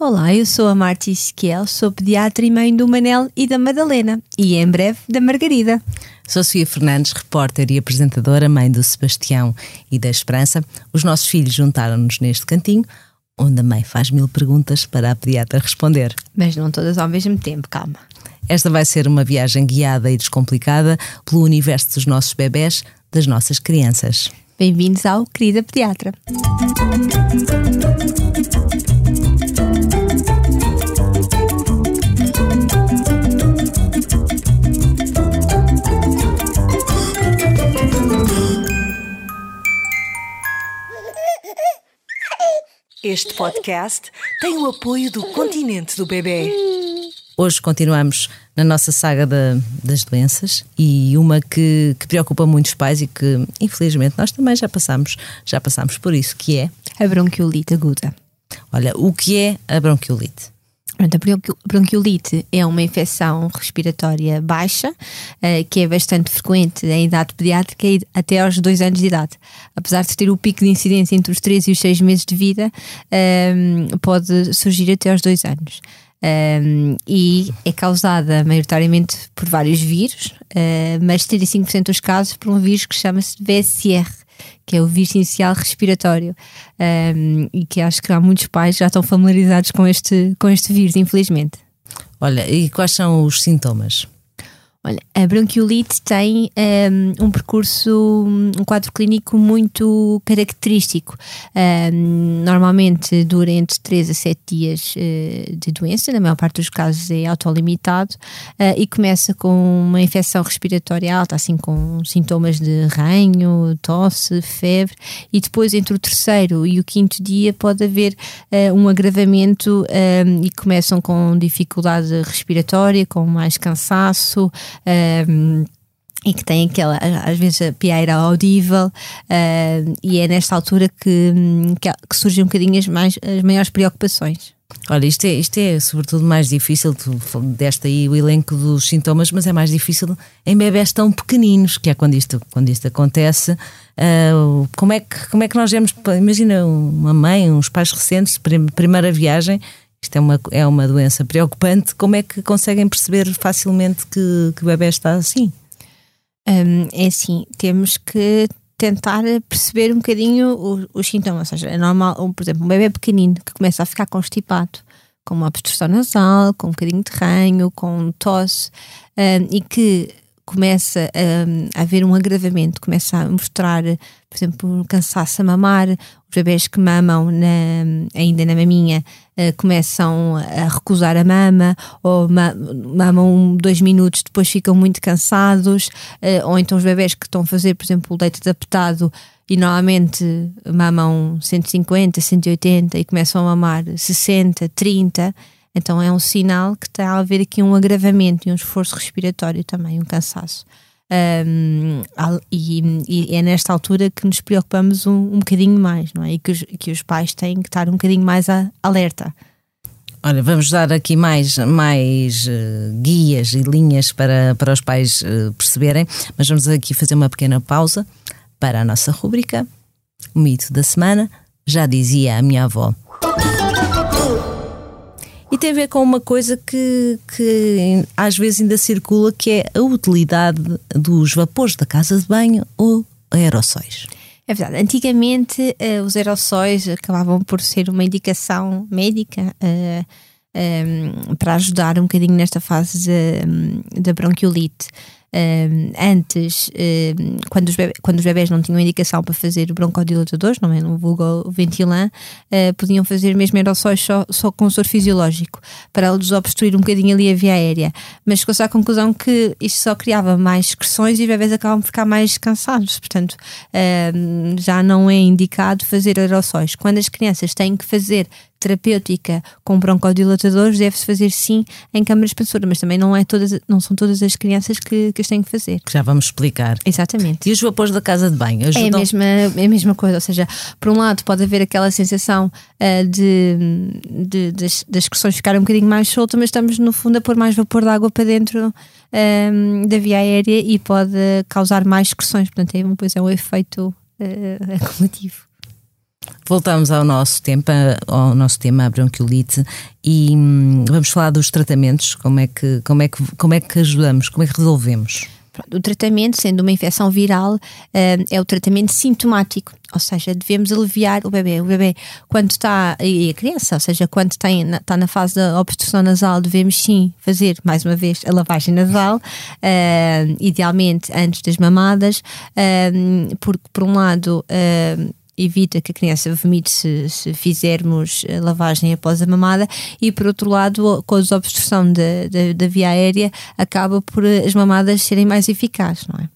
Olá, eu sou a Marta Esquiel, sou pediatra e mãe do Manel e da Madalena e em breve da Margarida. Sou Sofia Fernandes, repórter e apresentadora, mãe do Sebastião e da Esperança. Os nossos filhos juntaram-nos neste cantinho, onde a mãe faz mil perguntas para a pediatra responder. Mas não todas ao mesmo tempo, calma. Esta vai ser uma viagem guiada e descomplicada pelo universo dos nossos bebés, das nossas crianças. Bem-vindos ao Querida Pediatra. Este podcast tem o apoio do Continente do Bebê. Hoje continuamos na nossa saga da, das doenças e uma que, que, preocupa muitos pais e que, infelizmente, nós também já passamos, já passamos por isso, que é a bronquiolite aguda. Olha, o que é a bronquiolite? A bronquiolite é uma infecção respiratória baixa, uh, que é bastante frequente em idade pediátrica até aos 2 anos de idade. Apesar de ter o pico de incidência entre os 3 e os 6 meses de vida, uh, pode surgir até aos 2 anos. Um, e é causada maioritariamente por vários vírus, uh, mas 35% dos casos por um vírus que chama-se VSR, que é o vírus inicial respiratório, um, e que acho que há muitos pais já estão familiarizados com este, com este vírus, infelizmente. Olha, e quais são os sintomas? Olha, a bronquiolite tem um, um, percurso, um quadro clínico muito característico. Um, normalmente dura entre 3 a 7 dias uh, de doença, na maior parte dos casos é autolimitado, uh, e começa com uma infecção respiratória alta, assim com sintomas de ranho, tosse, febre, e depois entre o terceiro e o quinto dia pode haver uh, um agravamento e começam com dificuldade respiratória, com mais cansaço. Um, e que tem aquela, às vezes, a pieira audível, uh, e é nesta altura que, que, que, surgem um bocadinho as, mais, as maiores preocupações. Olha, isto é, isto é sobretudo mais difícil, tu deste aí o elenco dos sintomas, mas é mais difícil em bebés tão pequeninos, que é quando isto, quando isto acontece. Uh, como, é que, como é que nós vemos? Imagina uma mãe, uns pais recentes, primeira viagem, isto é uma, é uma doença preocupante. Como é que conseguem perceber facilmente que, que o bebê está assim? Um, é assim, temos que tentar perceber um bocadinho os, os, sintomas. Ou seja, é normal, por exemplo, um bebê pequenino que começa a ficar constipado, com uma obstrução nasal, com um bocadinho de ranho, com tosse, um, e que começa a, a haver um agravamento, começa a mostrar, por exemplo, cansaço a mamar, os bebés que mamam na, ainda na maminha uh, começam a recusar a mama, ou ma mamam dois minutos, depois ficam muito cansados, uh, ou então os bebés que estão a fazer, por exemplo, o leite adaptado e normalmente mamam 150, 180 e começam a mamar 60, 30 então é um sinal que está a haver aqui um agravamento e um esforço respiratório também, um cansaço. Um, e, e, é nesta altura que nos preocupamos um, um bocadinho mais, não é? E que os, que os pais têm que estar um bocadinho mais a, alerta. Olha, vamos dar aqui mais, mais uh, guias e linhas para, para os pais uh, perceberem, mas vamos aqui fazer uma pequena pausa para a nossa rúbrica. O mito da semana, já dizia a minha avó. E tem a ver com uma coisa que, que às vezes ainda circula, que é a utilidade dos vapores da casa de banho ou aerossóis. É verdade. Antigamente uh, os aerossóis acabavam por ser uma indicação médica uh, eh, um, eh, para ajudar um bocadinho nesta fase da bronquiolite antes, quando, os bebés, quando os bebés não tinham indicação para fazer broncodilatadores, não é? No vulgo ventilan, uh, podiam fazer mesmo aerossóis só, só com soro fisiológico, para eles obstruir um bocadinho ali a via aérea. Mas chegou-se à conclusão que isto só criava mais excreções e os bebés acabam por ficar mais cansados. Portanto, já não é indicado fazer aerossóis. Quando as crianças têm que fazer terapêutica com broncodilatadores deve-se fazer sim em câmara expansora, mas também não, é todas, não são todas as crianças que, que as têm que fazer. Que já vamos explicar. Exatamente. E os vapores da casa de banho ajudam? É a mesma, é a mesma coisa, ou seja, por um lado pode haver aquela sensação uh, de, de, das, das excreções ficarem um bocadinho mais soltas, mas estamos no fundo a pôr mais vapor de água para dentro uh, da via aérea e pode causar mais excreções, portanto é, depois é um efeito uh, acumulativo. Voltamos ao nosso, tempo, ao nosso tema, a bronquiolite, e hum, vamos falar dos tratamentos, como é, que, como, é que, como é que ajudamos, como é que resolvemos? O tratamento, sendo uma infecção viral, é o tratamento sintomático, ou seja, devemos aliviar o bebê. O bebê, quando está, e a criança, ou seja, quando está, está na fase da obstrução nasal, devemos sim fazer, mais uma vez, a lavagem nasal, idealmente antes das mamadas, porque, por um lado, evita que a criança vomite se, se, fizermos a lavagem após a mamada e por outro lado com a desobstrução da via aérea acaba por as mamadas serem mais eficazes, não é?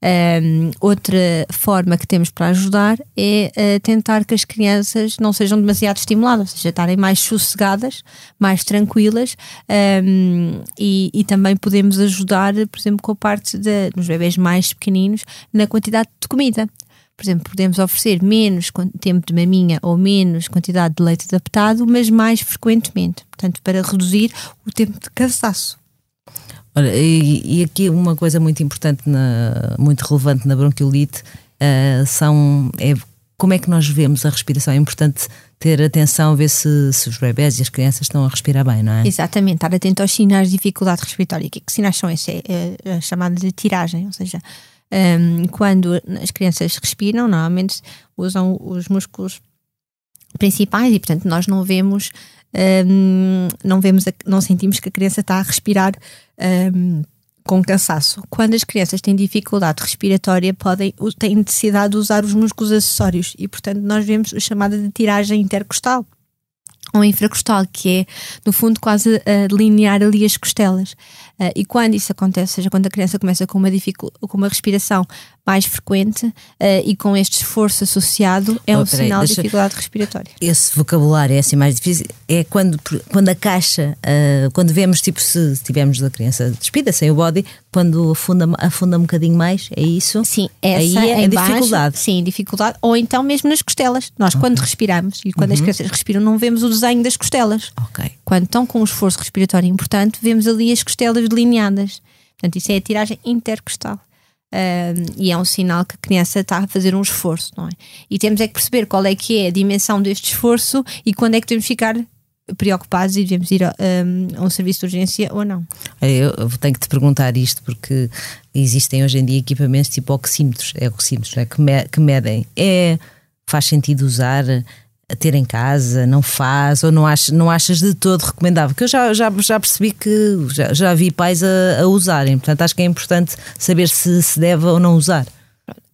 Um, outra forma que temos para ajudar é uh, tentar que as crianças não sejam demasiado estimuladas, ou seja, estarem mais sossegadas, mais tranquilas um, e, e, também podemos ajudar, por exemplo, com a parte dos bebês mais pequeninos na quantidade de comida por exemplo, podemos oferecer menos tempo de maminha ou menos quantidade de leite adaptado, mas mais frequentemente, portanto, para reduzir o tempo de cansaço. Olha, e, e aqui uma coisa muito importante, na, muito relevante na bronquiolite, uh, são é, como é que nós vemos a respiração. É importante ter atenção, ver se, se, os bebés e as crianças estão a respirar bem, não é? Exatamente, estar atento aos sinais de dificuldade respiratória. Que, que sinais são esses? É, é a chamada de tiragem, ou seja, um, quando as crianças respiram, normalmente usam os músculos principais e, portanto, nós não vemos, um, não vemos, não sentimos que a criança está a respirar um, com cansaço. Quando as crianças têm dificuldade respiratória, podem, têm necessidade de usar os músculos acessórios e, portanto, nós vemos a chamada de tiragem intercostal ou infracostal, que é, no fundo, quase uh, delinear ali as costelas. Uh, e quando isso acontece, ou seja, quando a criança começa com uma, com uma respiração mais frequente uh, e com este esforço associado, é oh, um sinal de dificuldade respiratória. Esse vocabulário é assim mais difícil. É quando, quando a caixa, uh, quando vemos, tipo, se tivermos a criança despida, sem o body, quando afunda, afunda um bocadinho mais, é isso? Sim, essa Aí é a dificuldade. Sim, dificuldade. Ou então mesmo nas costelas. Nós, okay. quando respiramos e quando uhum. as crianças respiram, não vemos o desenho das costelas. Ok. Quando estão com um esforço respiratório importante, vemos ali as costelas delineadas. Portanto, isso é a tiragem intercostal e é um sinal que a criança está a fazer um esforço, não é? E temos é que perceber qual é que é a dimensão deste esforço e quando é que que ficar preocupados e devemos ir a, um, a um serviço de urgência ou não. Eu tenho que te perguntar isto porque existem hoje em dia equipamentos tipo oxímetros, é oxímetros é? que, me, que medem. É, faz sentido usar a ter em casa, não faz, ou não achas, não achas de todo recomendável? Porque eu já, já, já percebi que já, já vi pais a, a usarem, portanto acho que é importante saber se se deve ou não usar.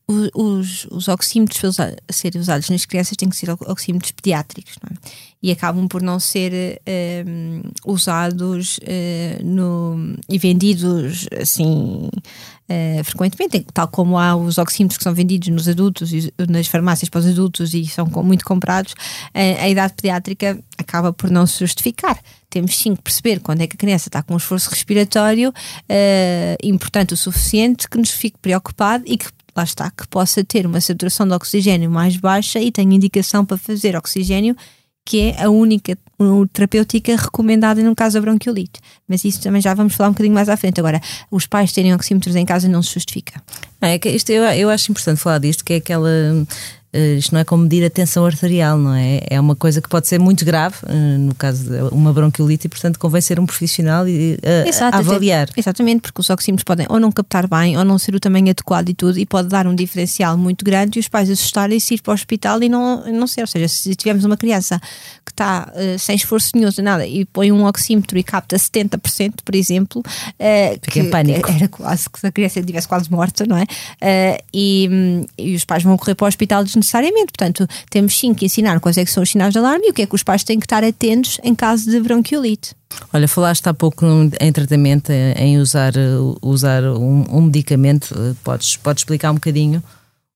Os, os oxímetros a serem usados nas crianças têm que ser oxímetros pediátricos é? e acabam por não ser ehm, usados uh, no, e vendidos assim uh, frequentemente, tal como há os oxímetros que são vendidos nos adultos e nas farmácias para os adultos e são muito comprados, uh, a idade pediátrica acaba por não se justificar. Temos sim que perceber quando é que a criança está com um esforço respiratório uh, importante o suficiente que nos fique preocupado e que lá está, que possa ter uma saturação de oxigênio mais baixa e tenha indicação para fazer oxigênio que é a única terapêutica recomendada no caso da bronquiolite. Mas isso também já vamos falar um bocadinho mais à frente. Agora, os pais terem oxímetros em casa não se justifica. é isto, eu, eu acho importante falar disto, que é aquela isto não é como medir a tensão arterial, não é? É uma coisa que pode ser muito grave, uh, no caso de uma bronquiolite, e portanto convém ser um profissional e uh, Exato, avaliar. Exatamente, porque os oxímetros podem ou não captar bem, ou não ser o tamanho adequado e tudo, e pode dar um diferencial muito grande e os pais assustarem-se ir para o hospital e não, não ser. Ou seja, se tivermos uma criança que está sem esforço nenhum, nada, e põe um oxímetro e capta 70%, por exemplo, Fica em pânico. Era quase que a criança estivesse quase morta, não é? e, e os pais vão correr para o hospital necessariamente. Portanto, temos sim que ensinar quais é que são os sinais de alarme e o que é que os pais têm que estar atentos em caso de bronquiolite. Olha, falaste há pouco em tratamento, em usar, usar um, um medicamento. Podes, podes explicar um bocadinho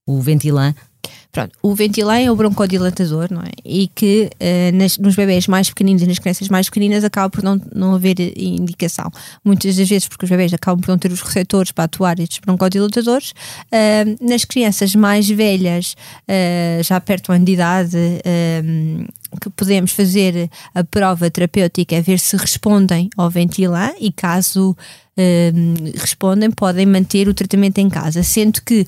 o Ventilan? Pronto, o Ventilan é o broncodilatador, não é? E que uh, nas, nos bebés mais pequeninos e nas crianças mais pequeninas acaba por não, não haver indicação. Muitas das vezes porque os bebés acabam por não ter os receptores para atuar estes broncodilatadores. Uh, nas crianças mais velhas, uh, já perto de idade, que podemos fazer a prova terapêutica é ver se respondem ao Ventilan e caso um, respondem, podem manter o tratamento em casa, sendo que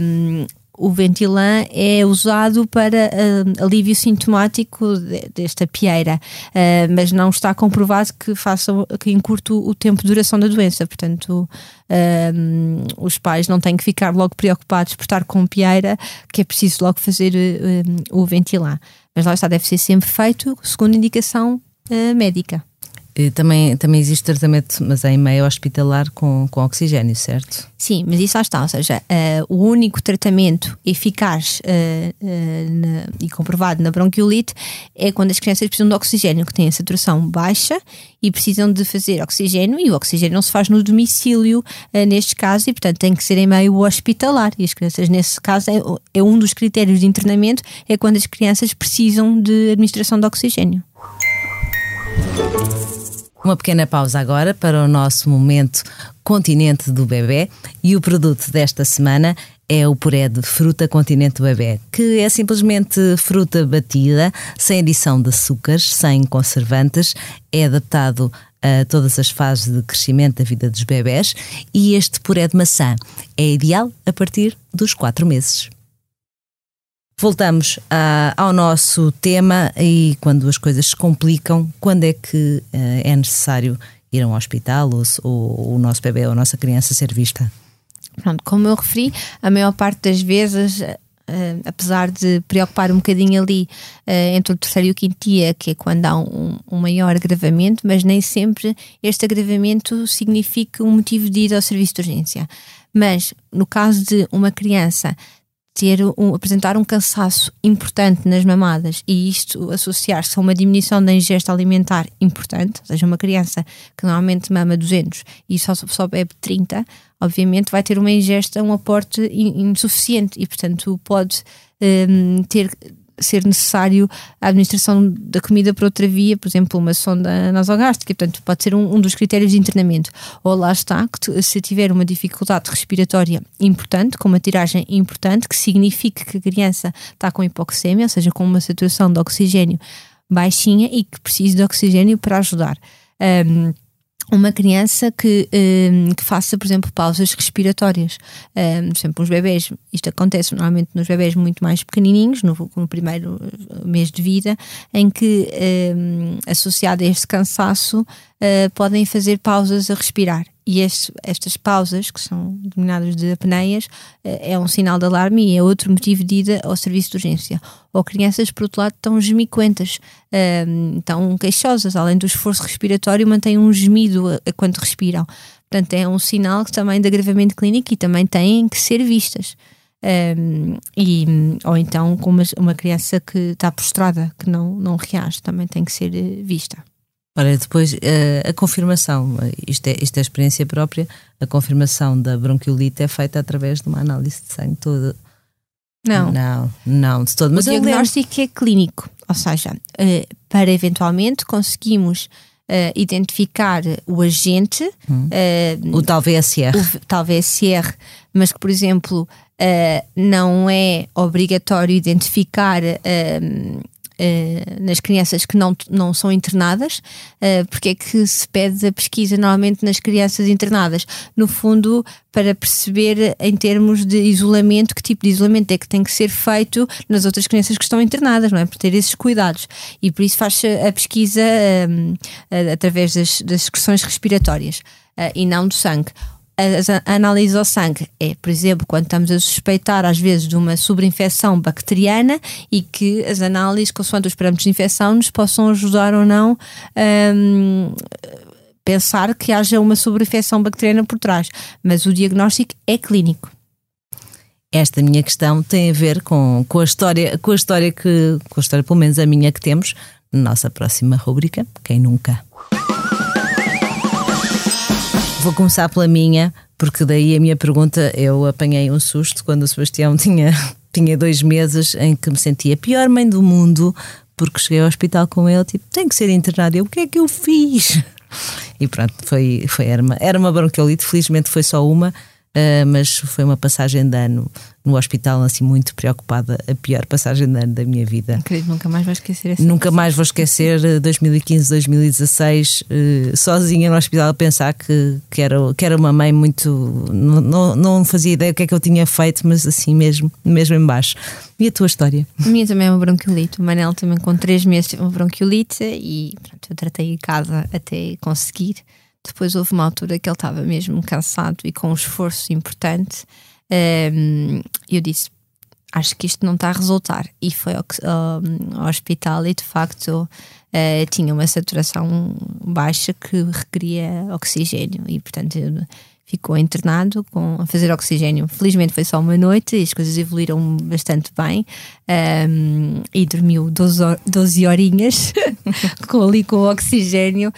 um, o Ventilan é usado para uh, alívio sintomático de, desta pieira, uh, mas não está comprovado que faça que encurte o tempo de duração da doença. Portanto, uh, os pais não têm que ficar logo preocupados por estar com pieira, que é preciso logo fazer o Ventilan. Mas lá está, deve ser sempre feito segundo indicação médica. Também, também existe tratamento, mas é em meio hospitalar com, com oxigênio, certo? Sim, mas isso lá está, ou seja, uh, o único tratamento eficaz uh, uh, na, e comprovado na bronquiolite é quando as crianças precisam de oxigênio, que têm a saturação baixa e precisam de fazer oxigênio, e o oxigênio não se faz no domicílio, neste caso, e portanto tem que ser em meio hospitalar. E as crianças, nesse caso, é, é um dos critérios de internamento, é quando as crianças precisam de administração de oxigênio. Uma pequena pausa agora para o nosso momento Continente do Bebê. E o produto desta semana é o puré de fruta Continente do Bebê, que é simplesmente fruta batida, sem adição de açúcares, sem conservantes, é adaptado a todas as fases de crescimento da vida dos bebés. E este puré de maçã é ideal a partir dos 4 meses. Voltamos a, ao nosso tema e quando as coisas se complicam, quando é que uh, é necessário ir a um hospital ou, ou o nosso bebê ou a nossa criança ser vista? Pronto, como eu referi, a maior parte das vezes, uh, apesar de preocupar um bocadinho ali uh, entre o terceiro e o quinto dia, que é quando há um, um, maior agravamento, mas nem sempre este agravamento significa um motivo de ir ao serviço de urgência. Mas no caso de uma criança ter um, apresentar um cansaço importante nas mamadas e isto associar-se a uma diminuição da ingesta alimentar importante, ou seja, uma criança que normalmente mama 200 e só, só bebe 30, obviamente vai ter uma ingesta, um aporte insuficiente e, portanto, pode um, ter ser necessário a administração da comida por outra via, por exemplo, uma sonda nasogástrica, portanto, pode ser um, um dos critérios de internamento. Ou lá está, que se tiver uma dificuldade respiratória importante, com uma tiragem importante, que signifique que a criança está com hipoxemia, ou seja, com uma saturação de oxigênio baixinha e que precisa de oxigênio para ajudar. Um, uma criança que, um, que faça, por exemplo, pausas respiratórias. Um, por exemplo, os bebés, isto acontece normalmente nos bebés muito mais pequenininhos, no, no primeiro mês de vida, em que, um, associado a este cansaço, uh, podem fazer pausas a respirar. E este, estas pausas, que são denominadas de apneias, uh, é um sinal de alarme e é outro motivo de ida ao serviço de urgência. Ou crianças, por outro lado, estão gemiquentas, uh, estão queixosas, além do esforço respiratório, mantêm um gemido a, a quando respiram. Portanto, é um sinal também de agravamento clínico e também têm que ser vistas. Um, e, ou então com uma, uma criança que está prostrada, que não, não reage, também tem que ser vista. Ora, depois a, a confirmação, isto é, isto é experiência própria, a confirmação da bronquiolite é feita através de uma análise de sangue toda. Não. Não, não, de todo. Mas o diagnóstico é clínico, ou seja, uh, para eventualmente conseguimos uh, identificar o agente, hum. uh, o tal VSR. O tal VSR, mas que, por exemplo, não é obrigatório identificar uh, nas crianças que não, não são internadas, uh, porque é que se pede a pesquisa normalmente nas crianças internadas? No fundo, para perceber em termos de isolamento, que tipo de isolamento é que tem que ser feito nas outras crianças que estão internadas, não é? Por ter esses cuidados. E por isso faz a pesquisa um, através das, das secreções respiratórias uh, e não do sangue a, análise ao sangue é, por exemplo, quando estamos a suspeitar às vezes de uma sobreinfecção bacteriana e que as análises, consoante os parâmetros de infecção, nos possam ajudar ou não um, pensar que haja uma sobreinfecção bacteriana por trás. Mas o diagnóstico é clínico. Esta minha questão tem a ver com, com a história, com a história que, com a história, pelo menos a minha que temos, na nossa próxima rubrica, quem nunca. Vou começar pela minha, porque daí a minha pergunta, eu apanhei um susto quando o Sebastião tinha, tinha dois meses em que me sentia a pior mãe do mundo, porque cheguei ao hospital com ele, tipo, tem que ser internado. Eu, o que é que eu fiz? E pronto, foi, foi, era, uma, era uma bronquiolite, felizmente foi só uma, Uh, mas foi uma passagem de ano no hospital, assim, muito preocupada, a pior passagem de ano da minha vida. Acredito, nunca mais vou esquecer essa Nunca mais vou esquecer 2015, 2016, uh, sozinha no hospital, a pensar que, que, era, que era uma mãe muito. Não, não, não fazia ideia o que é que eu tinha feito, mas assim mesmo, mesmo em baixo. E a tua história? A minha também é uma bronquiolite. O Manel também com 3 meses teve uma bronquiolite e pronto, eu tratei em casa até conseguir. Depois houve uma altura que ele estava mesmo cansado e com um esforço importante. Um, eu disse: Acho que isto não está a resultar. E foi ao, ao, ao hospital e de facto uh, tinha uma saturação baixa que requeria oxigênio. E portanto ficou internado com, a fazer oxigênio. Felizmente foi só uma noite e as coisas evoluíram bastante bem um, e dormiu 12, 12 horinhas com, ali com o oxigênio,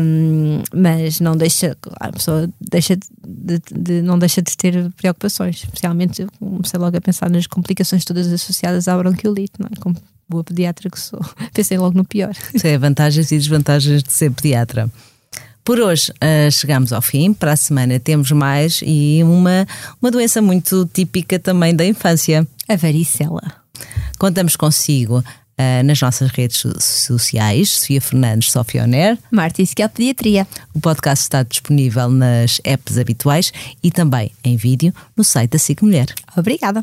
um, mas não deixa, a pessoa deixa de, de, não deixa de ter preocupações, especialmente comecei logo a pensar nas complicações todas associadas à bronquiolite, não é? Como boa pediatra que sou, pensei logo no pior. Isso é vantagens e desvantagens de ser pediatra. Por hoje uh, chegamos ao fim, para a semana temos mais e uma, uma doença muito típica também da infância. A varicela. Contamos consigo uh, nas nossas redes sociais, Sofia Fernandes, Sofia Oner. Marta Isquiel Pediatria. O podcast está disponível nas apps habituais e também em vídeo no site da SIC Mulher. Obrigada.